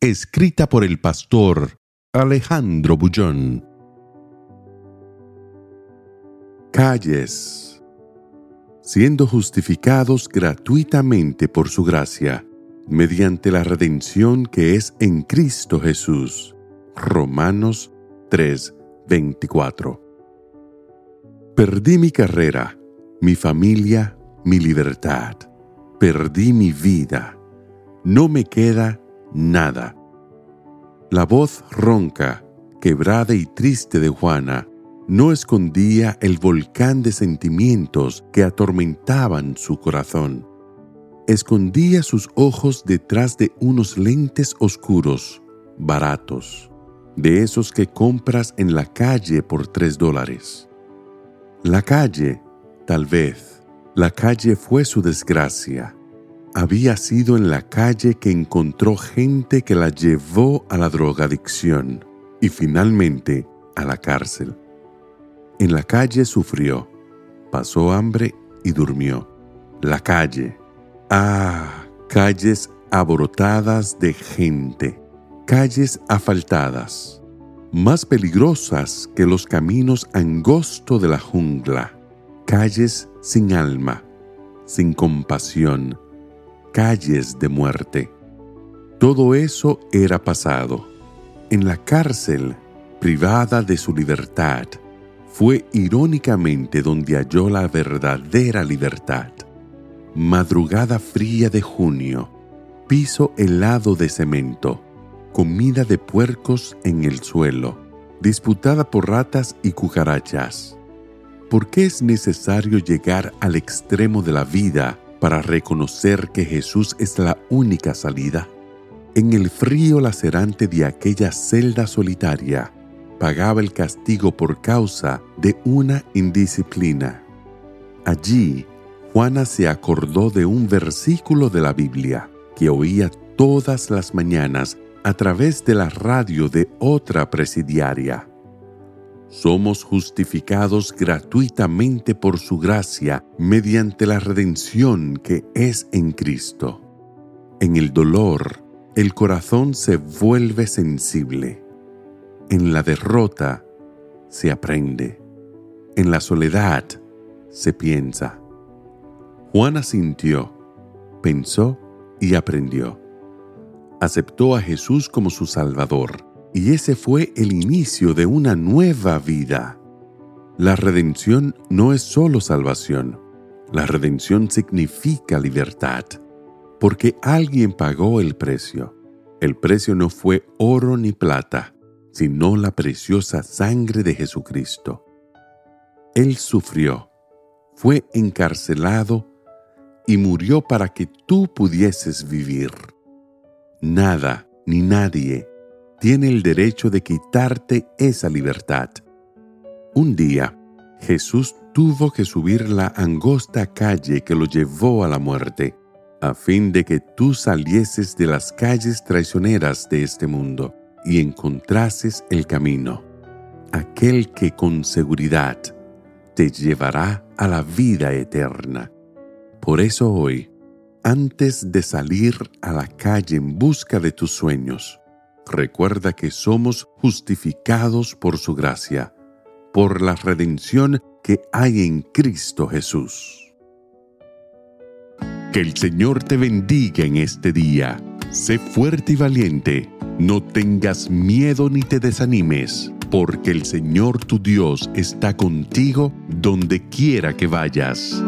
Escrita por el pastor Alejandro Bullón. Calles. Siendo justificados gratuitamente por su gracia, mediante la redención que es en Cristo Jesús. Romanos 3:24. Perdí mi carrera, mi familia, mi libertad. Perdí mi vida. No me queda nada. La voz ronca, quebrada y triste de Juana no escondía el volcán de sentimientos que atormentaban su corazón. Escondía sus ojos detrás de unos lentes oscuros, baratos, de esos que compras en la calle por tres dólares. La calle, tal vez, la calle fue su desgracia. Había sido en la calle que encontró gente que la llevó a la drogadicción y finalmente a la cárcel. En la calle sufrió, pasó hambre y durmió. La calle. Ah, calles abrotadas de gente, calles asfaltadas, más peligrosas que los caminos angostos de la jungla, calles sin alma, sin compasión, calles de muerte. Todo eso era pasado. En la cárcel, privada de su libertad, fue irónicamente donde halló la verdadera libertad. Madrugada fría de junio, piso helado de cemento, comida de puercos en el suelo, disputada por ratas y cucarachas. ¿Por qué es necesario llegar al extremo de la vida para reconocer que Jesús es la única salida? En el frío lacerante de aquella celda solitaria, pagaba el castigo por causa de una indisciplina. Allí, Juana se acordó de un versículo de la Biblia que oía todas las mañanas a través de la radio de otra presidiaria. Somos justificados gratuitamente por su gracia mediante la redención que es en Cristo. En el dolor, el corazón se vuelve sensible. En la derrota, se aprende. En la soledad, se piensa. Juana sintió, pensó y aprendió. Aceptó a Jesús como su Salvador y ese fue el inicio de una nueva vida. La redención no es solo salvación, la redención significa libertad, porque alguien pagó el precio. El precio no fue oro ni plata, sino la preciosa sangre de Jesucristo. Él sufrió, fue encarcelado y murió para que tú pudieses vivir. Nada ni nadie tiene el derecho de quitarte esa libertad. Un día, Jesús tuvo que subir la angosta calle que lo llevó a la muerte, a fin de que tú salieses de las calles traicioneras de este mundo y encontrases el camino, aquel que con seguridad te llevará a la vida eterna. Por eso hoy, antes de salir a la calle en busca de tus sueños, recuerda que somos justificados por su gracia, por la redención que hay en Cristo Jesús. Que el Señor te bendiga en este día. Sé fuerte y valiente. No tengas miedo ni te desanimes, porque el Señor tu Dios está contigo donde quiera que vayas.